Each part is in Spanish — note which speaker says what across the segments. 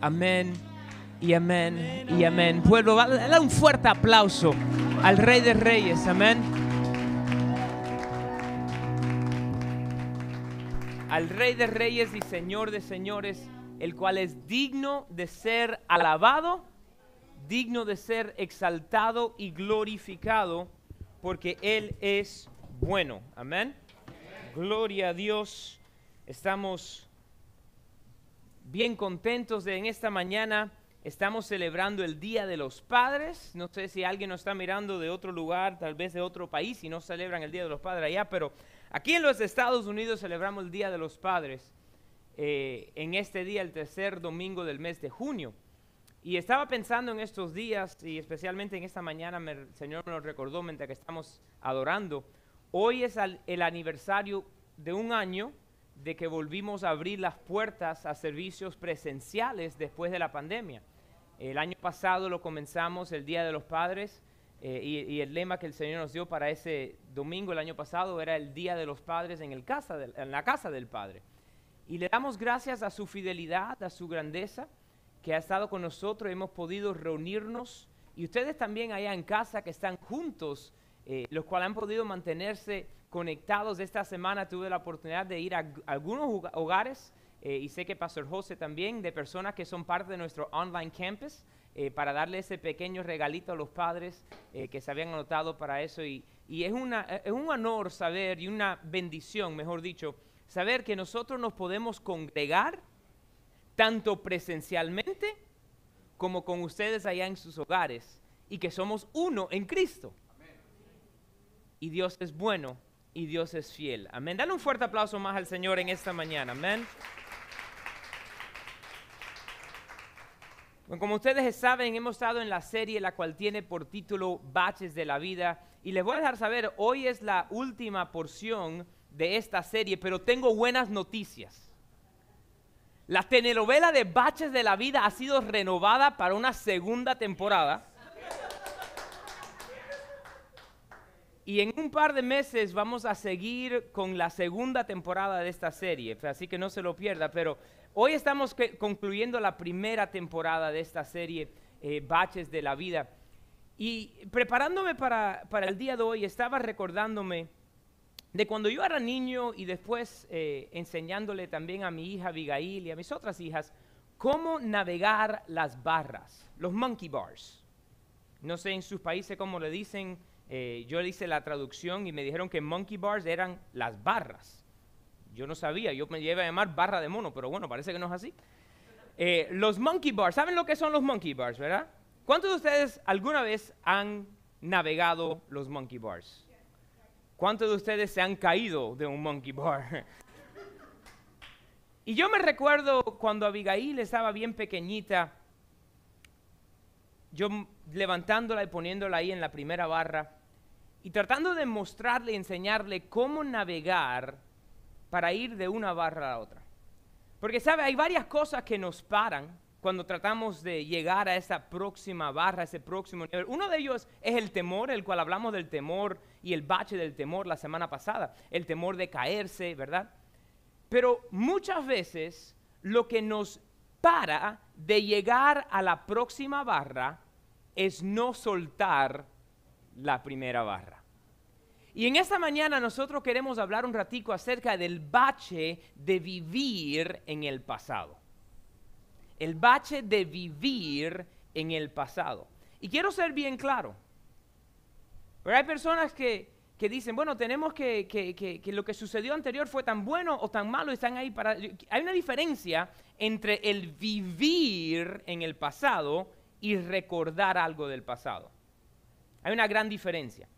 Speaker 1: Amén y amén y amén. Pueblo, da un fuerte aplauso al Rey de Reyes. Amén. Al Rey de Reyes y Señor de Señores, el cual es digno de ser alabado, digno de ser exaltado y glorificado, porque Él es bueno. Amén. Gloria a Dios. Estamos bien contentos de en esta mañana. Estamos celebrando el Día de los Padres. No sé si alguien nos está mirando de otro lugar, tal vez de otro país, y no celebran el Día de los Padres allá, pero aquí en los Estados Unidos celebramos el Día de los Padres eh, en este día, el tercer domingo del mes de junio. Y estaba pensando en estos días, y especialmente en esta mañana, el Señor me lo recordó mientras que estamos adorando Hoy es el aniversario de un año de que volvimos a abrir las puertas a servicios presenciales después de la pandemia. El año pasado lo comenzamos el Día de los Padres eh, y, el lema que el Señor nos dio para ese domingo el año pasado era el Día de los Padres en, el casa en la casa del Padre. Y le damos gracias a su fidelidad, a su grandeza, que ha estado con nosotros, hemos podido reunirnos y ustedes también allá en casa que están juntos eh, los cuales han podido mantenerse conectados. Esta semana tuve la oportunidad de ir a, algunos hogares eh, y sé que Pastor José también, de personas que son parte de nuestro online campus, eh, para darle ese pequeño regalito a los padres que se habían anotado para eso. Y, es, una, es un honor saber y una bendición, mejor dicho, saber que nosotros nos podemos congregar tanto presencialmente como con ustedes allá en sus hogares y que somos uno en Cristo y Dios es bueno y Dios es fiel. Amén. Dale un fuerte aplauso más al Señor en esta mañana. Amén. como ustedes saben, hemos estado en la serie la cual tiene por título Baches de la Vida. Y les voy a dejar saber, hoy es la última porción de esta serie, pero tengo buenas noticias. La telenovela de Baches de la Vida ha sido renovada para una segunda temporada. Y en un par de meses vamos a seguir con la segunda temporada de esta serie, así que no se lo pierda. Pero hoy estamos concluyendo la primera temporada de esta serie, eh, Baches de la Vida. Y preparándome para, el día de hoy, estaba recordándome de cuando yo era niño y después eh, enseñándole también a mi hija Abigail y a mis otras hijas cómo navegar las barras, los monkey bars. No sé en sus países cómo le dicen eh, yo le hice la traducción y me dijeron que monkey bars eran las barras. Yo no sabía, yo me llevé a llamar barra de mono, pero bueno, parece que no es así. Eh, los monkey bars, ¿saben lo que son los monkey bars, verdad? ¿Cuántos de ustedes alguna vez han navegado los monkey bars? ¿Cuántos de ustedes se han caído de un monkey bar? y yo me recuerdo cuando Abigail estaba bien pequeñita, yo levantándola y poniéndola ahí en la primera barra, y tratando de mostrarle enseñarle cómo navegar para ir de una barra a otra. Porque, ¿sabe? Hay varias cosas que nos paran cuando tratamos de llegar a esa próxima barra, ese próximo nivel. Uno de ellos es el temor, el cual hablamos del temor y el bache del temor la semana pasada, el temor de caerse, ¿verdad? Pero muchas veces lo que nos para de llegar a la próxima barra es no soltar la primera barra. Y en esta mañana nosotros queremos hablar un ratico acerca del bache de vivir en el pasado. El bache de vivir en el pasado. Y quiero ser bien claro. Pero hay personas que, dicen, bueno, tenemos que, que, lo que sucedió anterior fue tan bueno o tan malo, están ahí para... Hay una diferencia entre el vivir en el pasado y recordar algo del pasado. Hay una gran diferencia.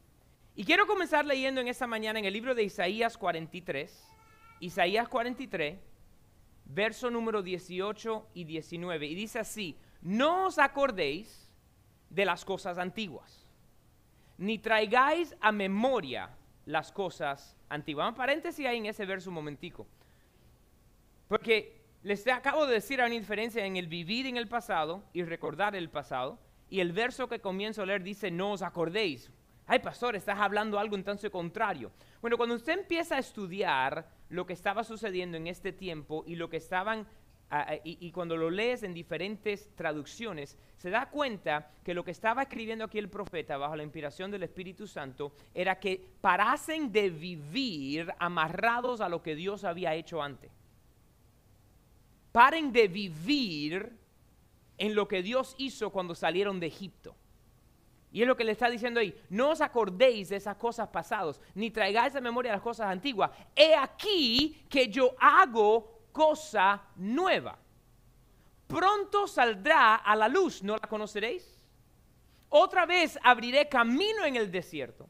Speaker 1: Y quiero comenzar leyendo en esta mañana en el libro de Isaías 43, Isaías 43, verso número 18 y 19. Y dice así, no os acordéis de las cosas antiguas, ni traigáis a memoria las cosas antiguas. Vamos paréntesis ahí en ese verso un momentico. Porque les acabo de decir, hay una diferencia en el vivir en el pasado y recordar el pasado. Y el verso que comienzo a leer dice, no os acordéis. Ay, pastor, estás hablando algo entonces contrario. Bueno, cuando usted empieza a estudiar lo que estaba sucediendo en este tiempo y lo que estaban y, cuando lo lees en diferentes traducciones, se da cuenta que lo que estaba escribiendo aquí el profeta bajo la inspiración del Espíritu Santo era que parasen de vivir amarrados a lo que Dios había hecho antes. Paren de vivir en lo que Dios hizo cuando salieron de Egipto. Y es lo que le está diciendo ahí, no os acordéis de esas cosas pasadas, ni traigáis a memoria las cosas antiguas. He aquí que yo hago cosa nueva. Pronto saldrá a la luz, ¿no la conoceréis? Otra vez abriré camino en el desierto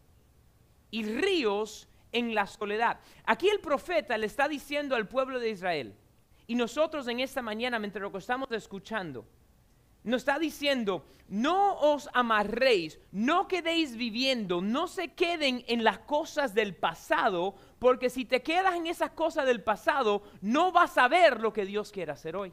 Speaker 1: y ríos en la soledad. Aquí el profeta le está diciendo al pueblo de Israel, y nosotros en esta mañana, mientras lo que estamos escuchando, nos está diciendo, no os amarréis, no quedéis viviendo, no se queden en las cosas del pasado, porque si te quedas en esas cosas del pasado, no vas a ver lo que Dios quiere hacer hoy.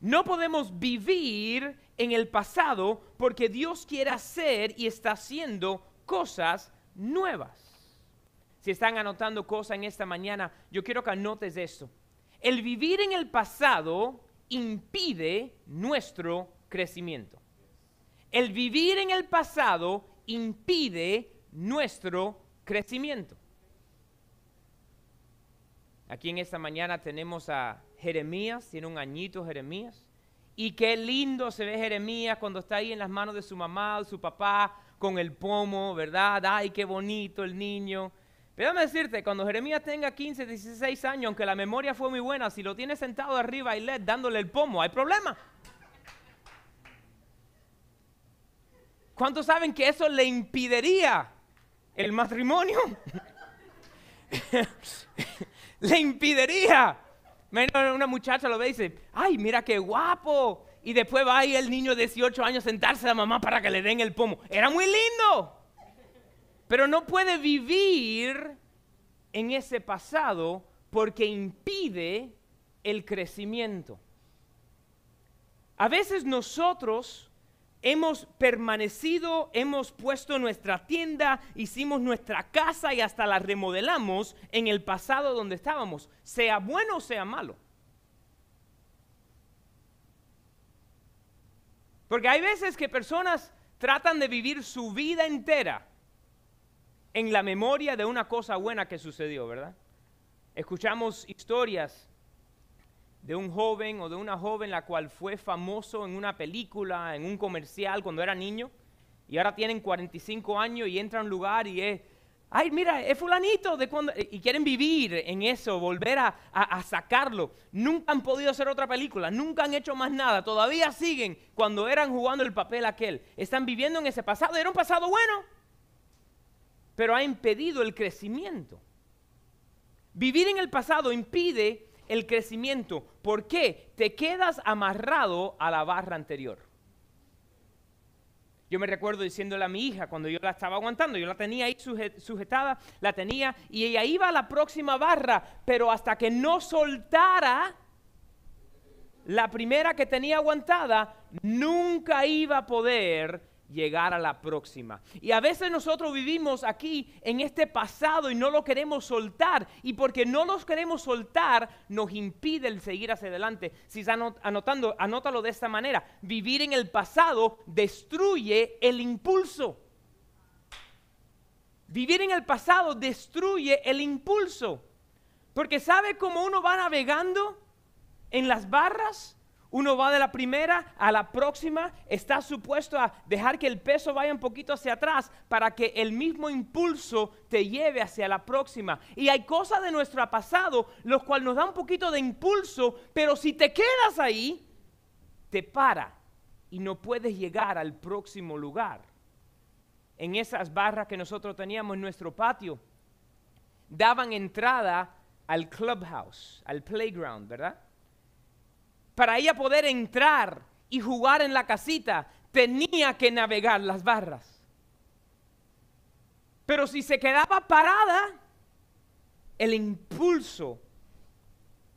Speaker 1: No podemos vivir en el pasado porque Dios quiere hacer y está haciendo cosas nuevas. Si están anotando cosas en esta mañana, yo quiero que anotes esto. El vivir en el pasado impide nuestro crecimiento. El vivir en el pasado impide nuestro crecimiento. Aquí en esta mañana tenemos a Jeremías, tiene un añito Jeremías. Y qué lindo se ve Jeremías cuando está ahí en las manos de su mamá, de su papá, con el pomo, ¿verdad? Ay, qué bonito el niño. Pero déjame decirte, cuando Jeremías tenga 15, 16 años, aunque la memoria fue muy buena, si lo tiene sentado arriba y led dándole el pomo, hay problema. ¿Cuántos saben que eso le impediría el matrimonio? le impediría. Una muchacha lo ve y dice, ay, mira qué guapo. Y después va ahí el niño de 18 años sentarse a la mamá para que le den el pomo. Era muy lindo pero no puede vivir en ese pasado porque impide el crecimiento. A veces nosotros hemos permanecido, hemos puesto nuestra tienda, hicimos nuestra casa y hasta la remodelamos en el pasado donde estábamos, sea bueno o sea malo. Porque hay veces que personas tratan de vivir su vida entera en la memoria de una cosa buena que sucedió, ¿verdad? Escuchamos historias de un joven o de una joven la cual fue famoso en una película, en un comercial cuando era niño, y ahora tienen 45 años y entra a un lugar y es, ay, mira, es fulanito de cuando, y quieren vivir en eso, volver a, a sacarlo. Nunca han podido hacer otra película, nunca han hecho más nada, todavía siguen cuando eran jugando el papel aquel. Están viviendo en ese pasado, era un pasado bueno pero ha impedido el crecimiento. Vivir en el pasado impide el crecimiento. ¿Por qué? Te quedas amarrado a la barra anterior. Yo me recuerdo diciéndole a mi hija cuando yo la estaba aguantando, yo la tenía ahí sujetada, la tenía y ella iba a la próxima barra, pero hasta que no soltara la primera que tenía aguantada, nunca iba a poder llegar a la próxima. Y a veces nosotros vivimos aquí en este pasado y no lo queremos soltar. Y porque no los queremos soltar, nos impide el seguir hacia adelante. Si está anotando, anótalo de esta manera. Vivir en el pasado destruye el impulso. Vivir en el pasado destruye el impulso. Porque ¿sabe cómo uno va navegando en las barras? Uno va de la primera a la próxima, está supuesto a dejar que el peso vaya un poquito hacia atrás para que el mismo impulso te lleve hacia la próxima. Y hay cosas de nuestro pasado, los cuales nos dan un poquito de impulso, pero si te quedas ahí, te para y no puedes llegar al próximo lugar. En esas barras que nosotros teníamos en nuestro patio, daban entrada al clubhouse, al playground, ¿verdad? Para ella poder entrar y jugar en la casita, tenía que navegar las barras. Pero si se quedaba parada, el impulso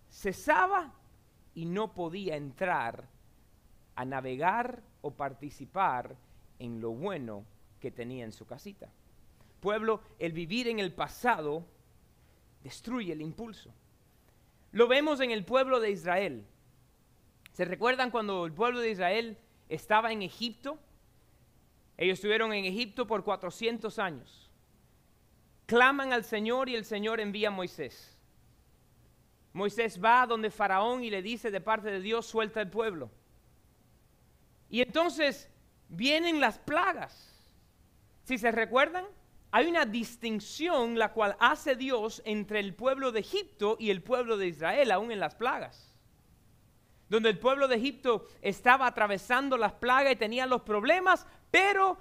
Speaker 1: cesaba y no podía entrar a navegar o participar en lo bueno que tenía en su casita. Pueblo, el vivir en el pasado destruye el impulso. lo vemos en el pueblo de Israel. ¿Se recuerdan cuando el pueblo de Israel estaba en Egipto? Ellos estuvieron en Egipto por 400 años. Claman al Señor y el Señor envía a Moisés. Moisés va donde Faraón y le dice de parte de Dios, suelta el pueblo. Y entonces vienen las plagas. Si se recuerdan, hay una distinción la cual hace Dios entre el pueblo de Egipto y el pueblo de Israel, aún en las plagas. Donde el pueblo de Egipto estaba atravesando las plagas y tenía los problemas, pero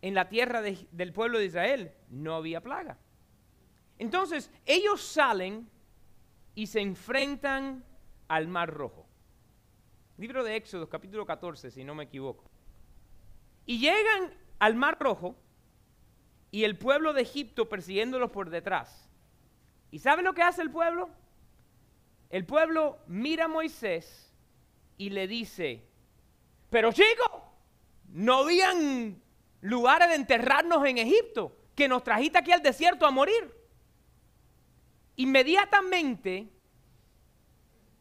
Speaker 1: en la tierra del pueblo de Israel no había plaga. Entonces ellos salen y se enfrentan al Mar Rojo. Libro de Éxodo, capítulo 14, si no me equivoco. Y llegan al Mar Rojo y el pueblo de Egipto persiguiéndolos por detrás. ¿Y sabe lo que hace el pueblo? El pueblo mira a Moisés y le dice, pero chicos, no habían lugares de enterrarnos en Egipto, que nos trajiste aquí al desierto a morir. Inmediatamente,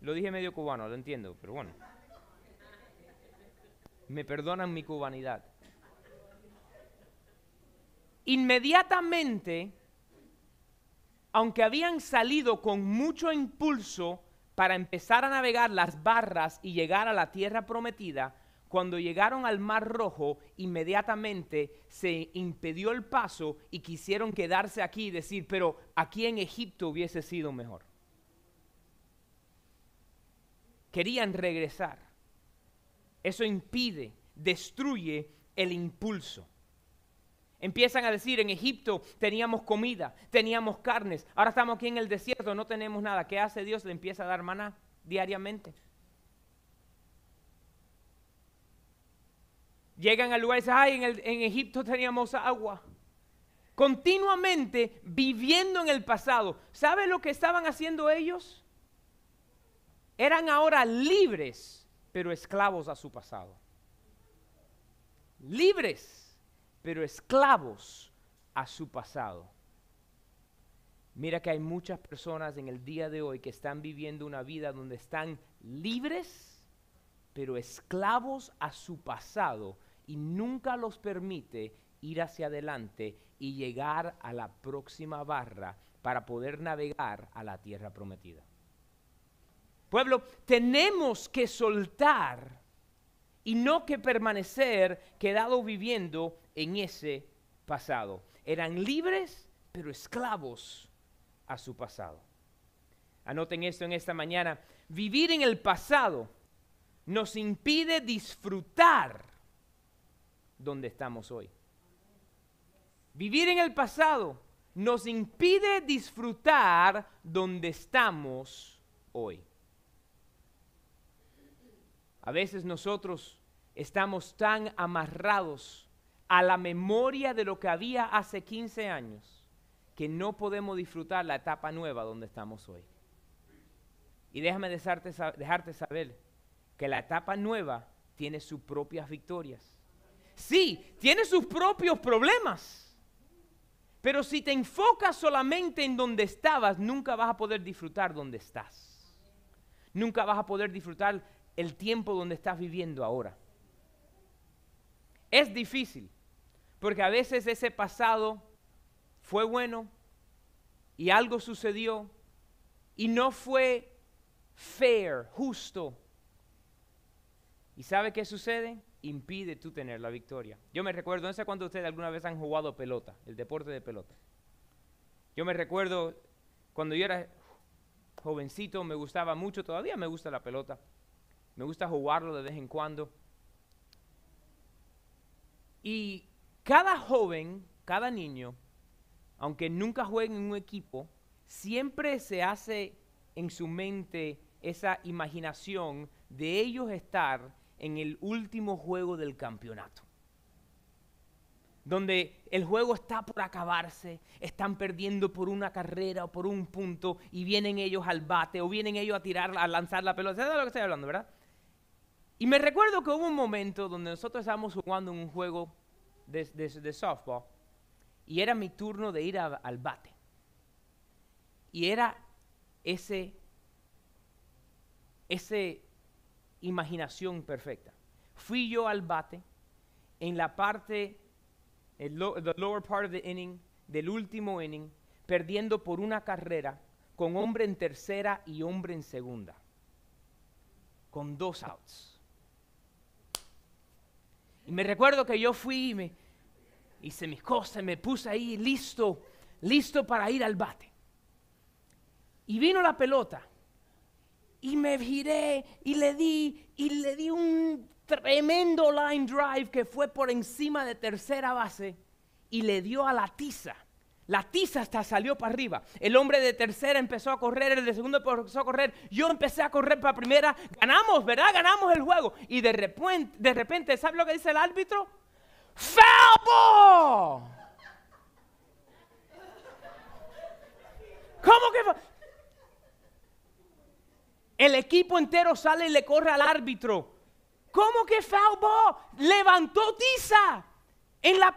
Speaker 1: lo dije medio cubano, lo entiendo, pero bueno, me perdonan mi cubanidad inmediatamente, aunque habían salido con mucho impulso para empezar a navegar las barras y llegar a la tierra prometida, cuando llegaron al Mar Rojo, inmediatamente se impidió el paso y quisieron quedarse aquí y decir, pero aquí en Egipto hubiese sido mejor. Querían regresar. Eso impide, destruye el impulso. Empiezan a decir, en Egipto teníamos comida, teníamos carnes, ahora estamos aquí en el desierto, no tenemos nada. ¿Qué hace Dios? Le empieza a dar maná diariamente. Llegan al lugar y dicen, ay, en, Egipto teníamos agua. Continuamente viviendo en el pasado. ¿Sabe lo que estaban haciendo ellos? Eran ahora libres, pero esclavos a su pasado. Libres pero esclavos a su pasado. Mira que hay muchas personas en el día de hoy que están viviendo una vida donde están libres, pero esclavos a su pasado y nunca los permite ir hacia adelante y llegar a la próxima barra para poder navegar a la tierra prometida. Pueblo, tenemos que soltar y no que permanecer quedado viviendo en ese pasado. Eran libres, pero esclavos a su pasado. Anoten esto en esta mañana. Vivir en el pasado nos impide disfrutar donde estamos hoy. Vivir en el pasado nos impide disfrutar donde estamos hoy. A veces nosotros estamos tan amarrados a la memoria de lo que había hace 15 años que no podemos disfrutar la etapa nueva donde estamos hoy. Y déjame dejarte, dejarte saber que la etapa nueva tiene sus propias victorias. Sí, tiene sus propios problemas. Pero si te enfocas solamente en donde estabas, nunca vas a poder disfrutar donde estás. Nunca vas a poder disfrutar el tiempo donde estás viviendo ahora. Es difícil, porque a veces ese pasado fue bueno y algo sucedió y no fue fair, justo. ¿Y sabe qué sucede? Impide tú tener la victoria. Yo me recuerdo, no sé cuántos de ustedes alguna vez han jugado pelota, el deporte de pelota. Yo me recuerdo cuando yo era jovencito, me gustaba mucho, todavía me gusta la pelota. Me gusta jugarlo de vez en cuando. Y cada joven, cada niño, aunque nunca juegue en un equipo, siempre se hace en su mente esa imaginación de ellos estar en el último juego del campeonato. Donde el juego está por acabarse, están perdiendo por una carrera o por un punto y vienen ellos al bate o vienen ellos a tirar, a lanzar la pelota. ¿Sabes de lo que estoy hablando, verdad? Y me recuerdo que hubo un momento donde nosotros estábamos jugando un juego de, softball y era mi turno de ir al bate. Y era ese esa imaginación perfecta. Fui yo al bate en la parte, el lower part of the inning, del último inning, perdiendo por una carrera con hombre en tercera y hombre en segunda, con dos outs. Y me recuerdo que yo fui y me hice mis cosas, me puse ahí listo, listo para ir al bate. Y vino la pelota y me giré y le di y le di un tremendo line drive que fue por encima de tercera base y le dio a la tiza. La tiza hasta salió para arriba. El hombre de tercera empezó a correr, el de segundo empezó a correr. Yo empecé a correr para primera. Ganamos, ¿verdad? Ganamos el juego. Y de repente, de repente ¿sabe lo que dice el árbitro? ¡Foul ¿Cómo que? El equipo entero sale y le corre al árbitro. ¿Cómo que foul? Levantó tiza. En la,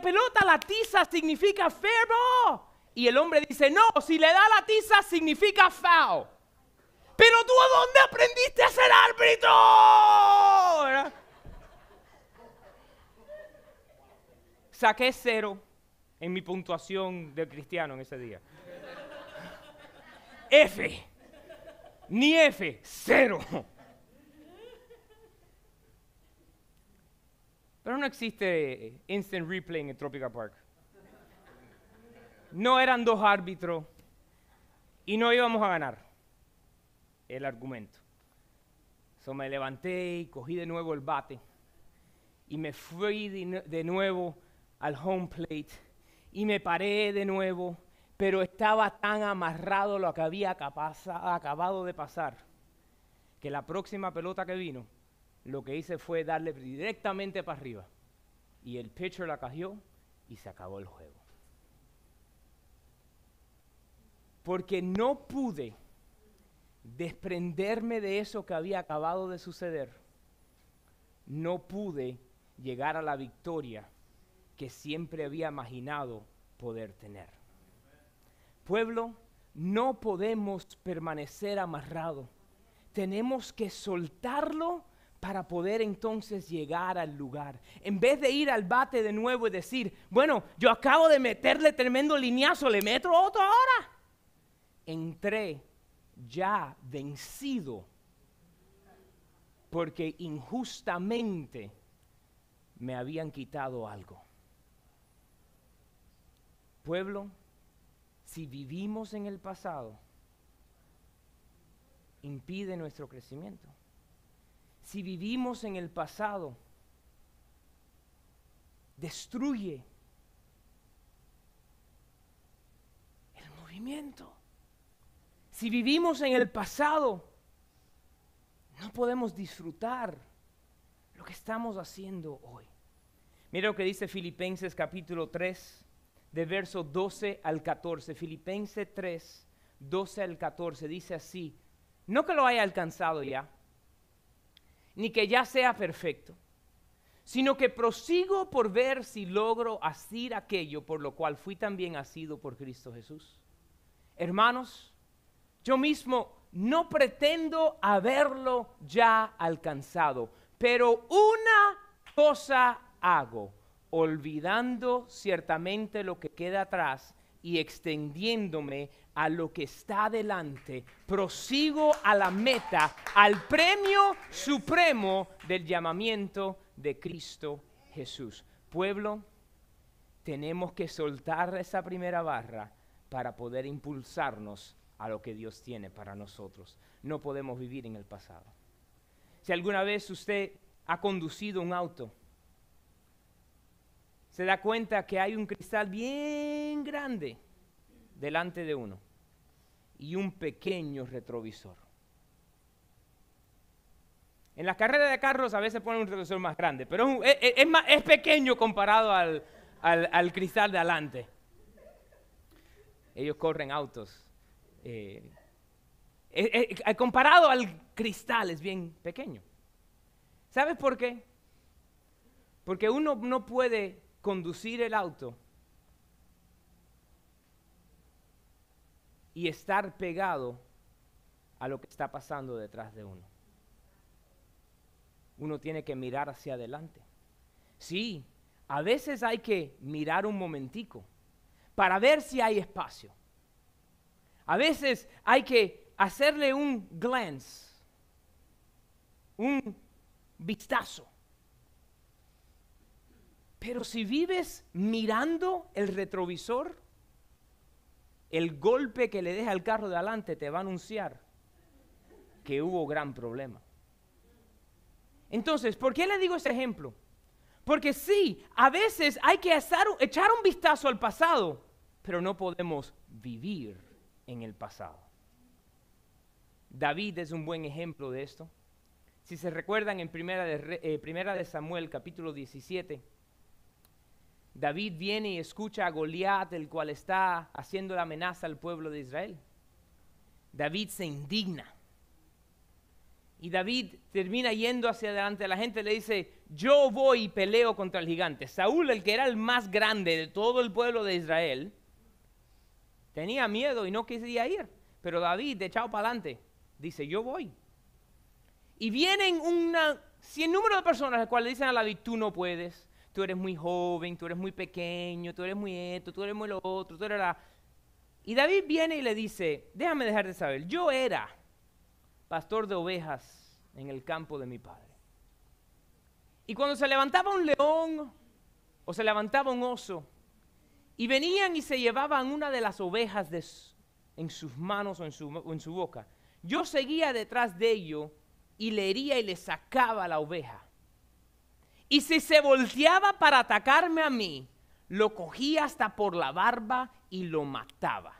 Speaker 1: pelota la tiza significa fair ball. Y el hombre dice, no, si le da la tiza significa foul. Pero tú a dónde aprendiste a ser árbitro? Saqué cero en mi puntuación de cristiano en ese día. F. Ni F, cero. Pero no existe instant replay en el Tropical Park. No eran dos árbitros y no íbamos a ganar el argumento. So me levanté y cogí de nuevo el bate y me fui de nuevo al home plate y me paré de nuevo, pero estaba tan amarrado lo que había acabado de pasar que la próxima pelota que vino lo que hice fue darle directamente para arriba. Y el pitcher la cogió y se acabó el juego. Porque no pude desprenderme de eso que había acabado de suceder. No pude llegar a la victoria que siempre había imaginado poder tener. Pueblo, no podemos permanecer amarrado. Tenemos que soltarlo para poder entonces llegar al lugar. En vez de ir al bate de nuevo y decir, bueno, yo acabo de meterle tremendo lineazo, le meto otro ahora. Entré ya vencido porque injustamente me habían quitado algo. Pueblo, si vivimos en el pasado, impide nuestro crecimiento si vivimos en el pasado, destruye el movimiento. Si vivimos en el pasado, no podemos disfrutar lo que estamos haciendo hoy. Mira lo que dice Filipenses capítulo 3, de verso 12 al 14. Filipenses 3, 12 al 14 dice así, no que lo haya alcanzado ya ni que ya sea perfecto, sino que prosigo por ver si logro asir aquello por lo cual fui también asido por Cristo Jesús. Hermanos, yo mismo no pretendo haberlo ya alcanzado, pero una cosa hago, olvidando ciertamente lo que queda atrás y extendiéndome a lo que está delante, prosigo a la meta, al premio supremo del llamamiento de Cristo Jesús. Pueblo, tenemos que soltar esa primera barra para poder impulsarnos a lo que Dios tiene para nosotros. No podemos vivir en el pasado. Si alguna vez usted ha conducido un auto, se da cuenta que hay un cristal bien grande delante de uno y un pequeño retrovisor. En las carreras de carros a veces ponen un retrovisor más grande, pero es, es pequeño comparado al, cristal de adelante. Ellos corren autos. Eh, eh, eh, comparado al cristal es bien pequeño. ¿Sabes por qué? Porque uno no puede conducir el auto y estar pegado a lo que está pasando detrás de uno. Uno tiene que mirar hacia adelante. Sí, a veces hay que mirar un momentico para ver si hay espacio. A veces hay que hacerle un glance, un vistazo. Pero si vives mirando el retrovisor, el golpe que le deja el carro de adelante te va a anunciar que hubo gran problema. Entonces, ¿por qué le digo ese ejemplo? Porque sí, a veces hay que echar un vistazo al pasado, pero no podemos vivir en el pasado. David es un buen ejemplo de esto. Si se recuerdan en Primera de, eh, primera de Samuel capítulo 17, David viene y escucha a Goliat, el cual está haciendo la amenaza al pueblo de Israel. David se indigna. Y David termina yendo hacia adelante. La gente le dice, yo voy y peleo contra el gigante. Saúl, el que era el más grande de todo el pueblo de Israel, tenía miedo y no quería ir. Pero David, echado para adelante, dice, yo voy. Y vienen una, cien número de personas las cuales dicen a David, tú no puedes, tú eres muy joven, tú eres muy pequeño, tú eres muy esto, tú eres muy lo otro, tú eres la... Y David viene y le dice, déjame dejar de saber, yo era pastor de ovejas en el campo de mi padre. Y cuando se levantaba un león o se levantaba un oso, y venían y se llevaban una de las ovejas en sus manos o en su, o en su boca, yo seguía detrás de ello y le hería y le sacaba la oveja. Y si se volteaba para atacarme a mí, lo cogía hasta por la barba y lo mataba.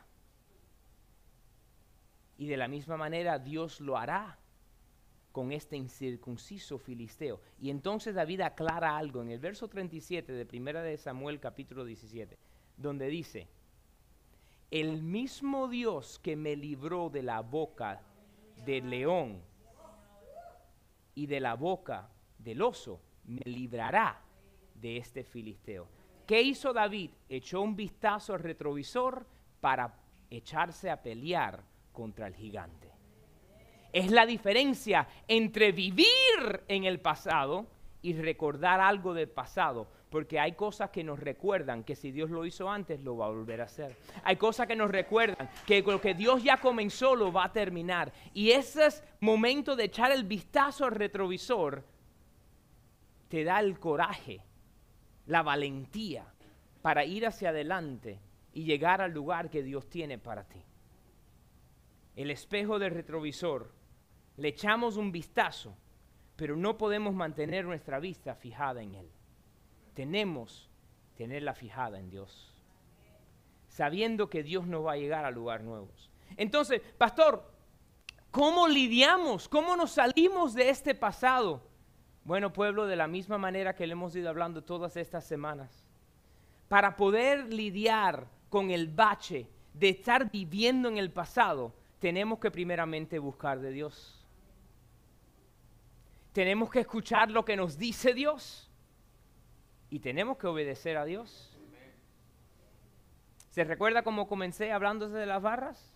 Speaker 1: Y de la misma manera Dios lo hará con este incircunciso filisteo. Y entonces David aclara algo en el verso 37 de Primera de Samuel capítulo 17, donde dice, el mismo Dios que me libró de la boca del león y de la boca del oso, me librará de este filisteo. ¿Qué hizo David? Echó un vistazo al retrovisor para echarse a pelear contra el gigante. Es la diferencia entre vivir en el pasado y recordar algo del pasado, porque hay cosas que nos recuerdan que si Dios lo hizo antes, lo va a volver a hacer. Hay cosas que nos recuerdan que lo que Dios ya comenzó, lo va a terminar. Y ese es momento de echar el vistazo al retrovisor te da el coraje, la valentía para ir hacia adelante y llegar al lugar que Dios tiene para ti. El espejo del retrovisor, le echamos un vistazo, pero no podemos mantener nuestra vista fijada en Él. Tenemos tenerla fijada en Dios, sabiendo que Dios nos va a llegar a lugares nuevos. Entonces, pastor, ¿cómo lidiamos? ¿Cómo nos salimos de este pasado? Bueno, pueblo, de la misma manera que le hemos ido hablando todas estas semanas, para poder lidiar con el bache de estar viviendo en el pasado, tenemos que primeramente buscar de Dios. Tenemos que escuchar lo que nos dice Dios y tenemos que obedecer a Dios. ¿Se recuerda cómo comencé hablándose de las barras?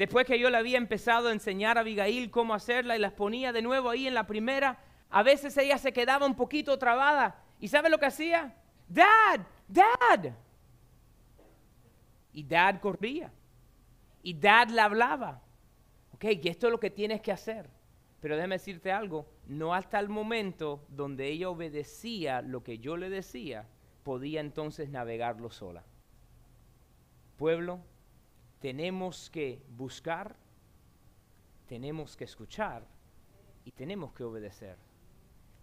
Speaker 1: Después que yo le había empezado a enseñar a Abigail cómo hacerla y las ponía de nuevo ahí en la primera, a veces ella se quedaba un poquito trabada. ¿Y sabe lo que hacía? Dad, dad. Y dad corría. Y dad le hablaba. Ok, y esto es lo que tienes que hacer. Pero déjame decirte algo, no hasta el momento donde ella obedecía lo que yo le decía, podía entonces navegarlo sola. Pueblo, tenemos que buscar, tenemos que escuchar y tenemos que obedecer.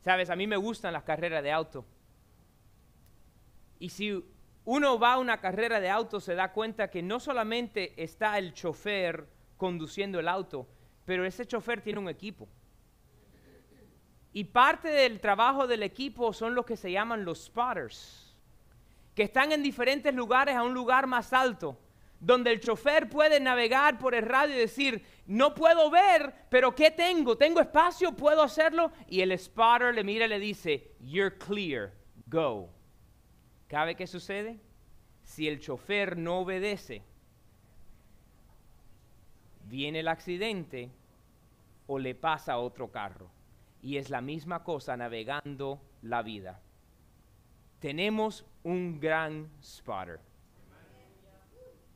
Speaker 1: Sabes, a mí me gustan las carreras de auto. Y si uno va a una carrera de auto, se da cuenta que no solamente está el chofer conduciendo el auto, pero ese chofer tiene un equipo. Y parte del trabajo del equipo son los que se llaman los spotters, que están en diferentes lugares a un lugar más alto donde el chofer puede navegar por el radio y decir, no puedo ver, pero ¿qué tengo? ¿Tengo espacio? ¿Puedo hacerlo? Y el spotter le mira y le dice, you're clear, go. ¿Cabe qué sucede? Si el chofer no obedece, viene el accidente o le pasa a otro carro. Y es la misma cosa navegando la vida. Tenemos un gran spotter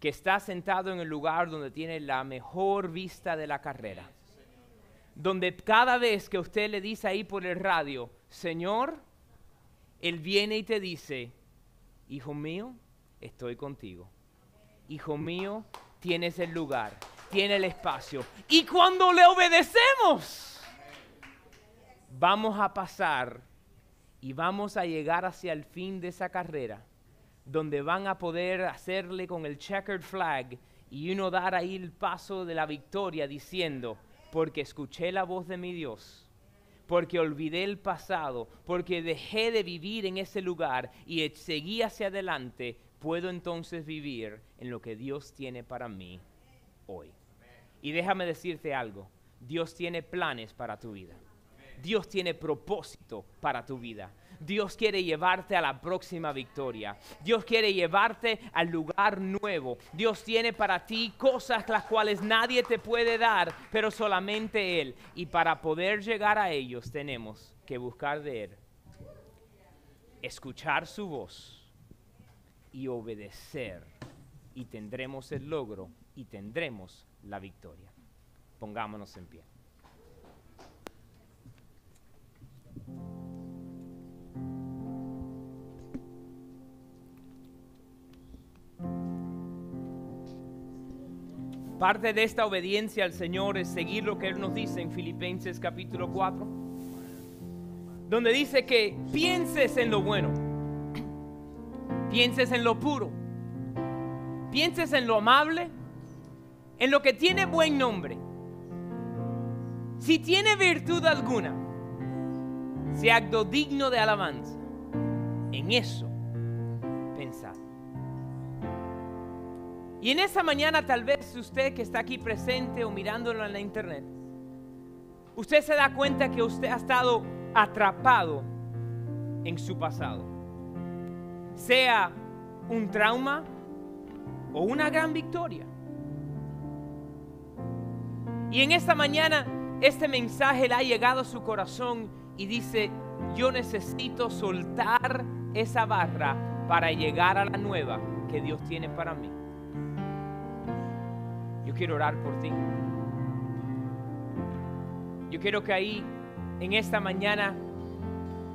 Speaker 1: que está sentado en el lugar donde tiene la mejor vista de la carrera. Donde cada vez que usted le dice ahí por el radio, Señor, Él viene y te dice, Hijo mío, estoy contigo. Hijo mío, tienes el lugar, tiene el espacio. Y cuando le obedecemos, vamos a pasar y vamos a llegar hacia el fin de esa carrera, donde van a poder hacerle con el checkered flag y uno dar ahí el paso de la victoria diciendo, porque escuché la voz de mi Dios, porque olvidé el pasado, porque dejé de vivir en ese lugar y seguí hacia adelante, puedo entonces vivir en lo que Dios tiene para mí hoy. Y déjame decirte algo, Dios tiene planes para tu vida. Dios tiene propósito para tu vida. Dios quiere llevarte a la próxima victoria. Dios quiere llevarte al lugar nuevo. Dios tiene para ti cosas las cuales nadie te puede dar, pero solamente Él. Y para poder llegar a ellos tenemos que buscar de Él, escuchar su voz y obedecer y tendremos el logro y tendremos la victoria. Pongámonos en pie. Parte de esta obediencia al Señor es seguir lo que Él nos dice en Filipenses capítulo 4, donde dice que pienses en lo bueno pienses en lo puro, pienses en lo amable, en lo que tiene buen nombre. Si tiene virtud alguna, si acto digno de alabanza, en eso pensad. Y en esta mañana tal vez usted que está aquí presente o mirándolo en la internet, usted se da cuenta que usted ha estado atrapado en su pasado sea un trauma o una gran victoria. Y en esta mañana este mensaje le ha llegado a su corazón y dice, yo necesito soltar esa barra para llegar a la nueva que Dios tiene para mí. Yo quiero orar por ti. Yo quiero que ahí, en esta mañana,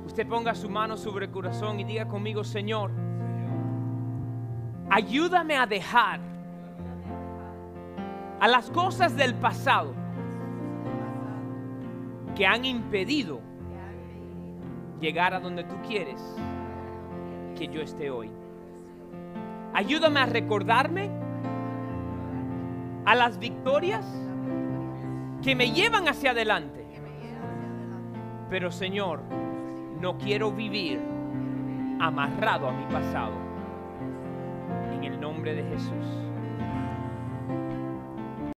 Speaker 1: usted ponga su mano sobre el corazón y diga conmigo, Señor, ayúdame a dejar a las cosas del pasado que han impedido llegar a donde tú quieres que yo esté hoy. Ayúdame a recordarme a las victorias que me llevan hacia adelante. Pero Señor, no quiero vivir amarrado a mi pasado. En el nombre de Jesús.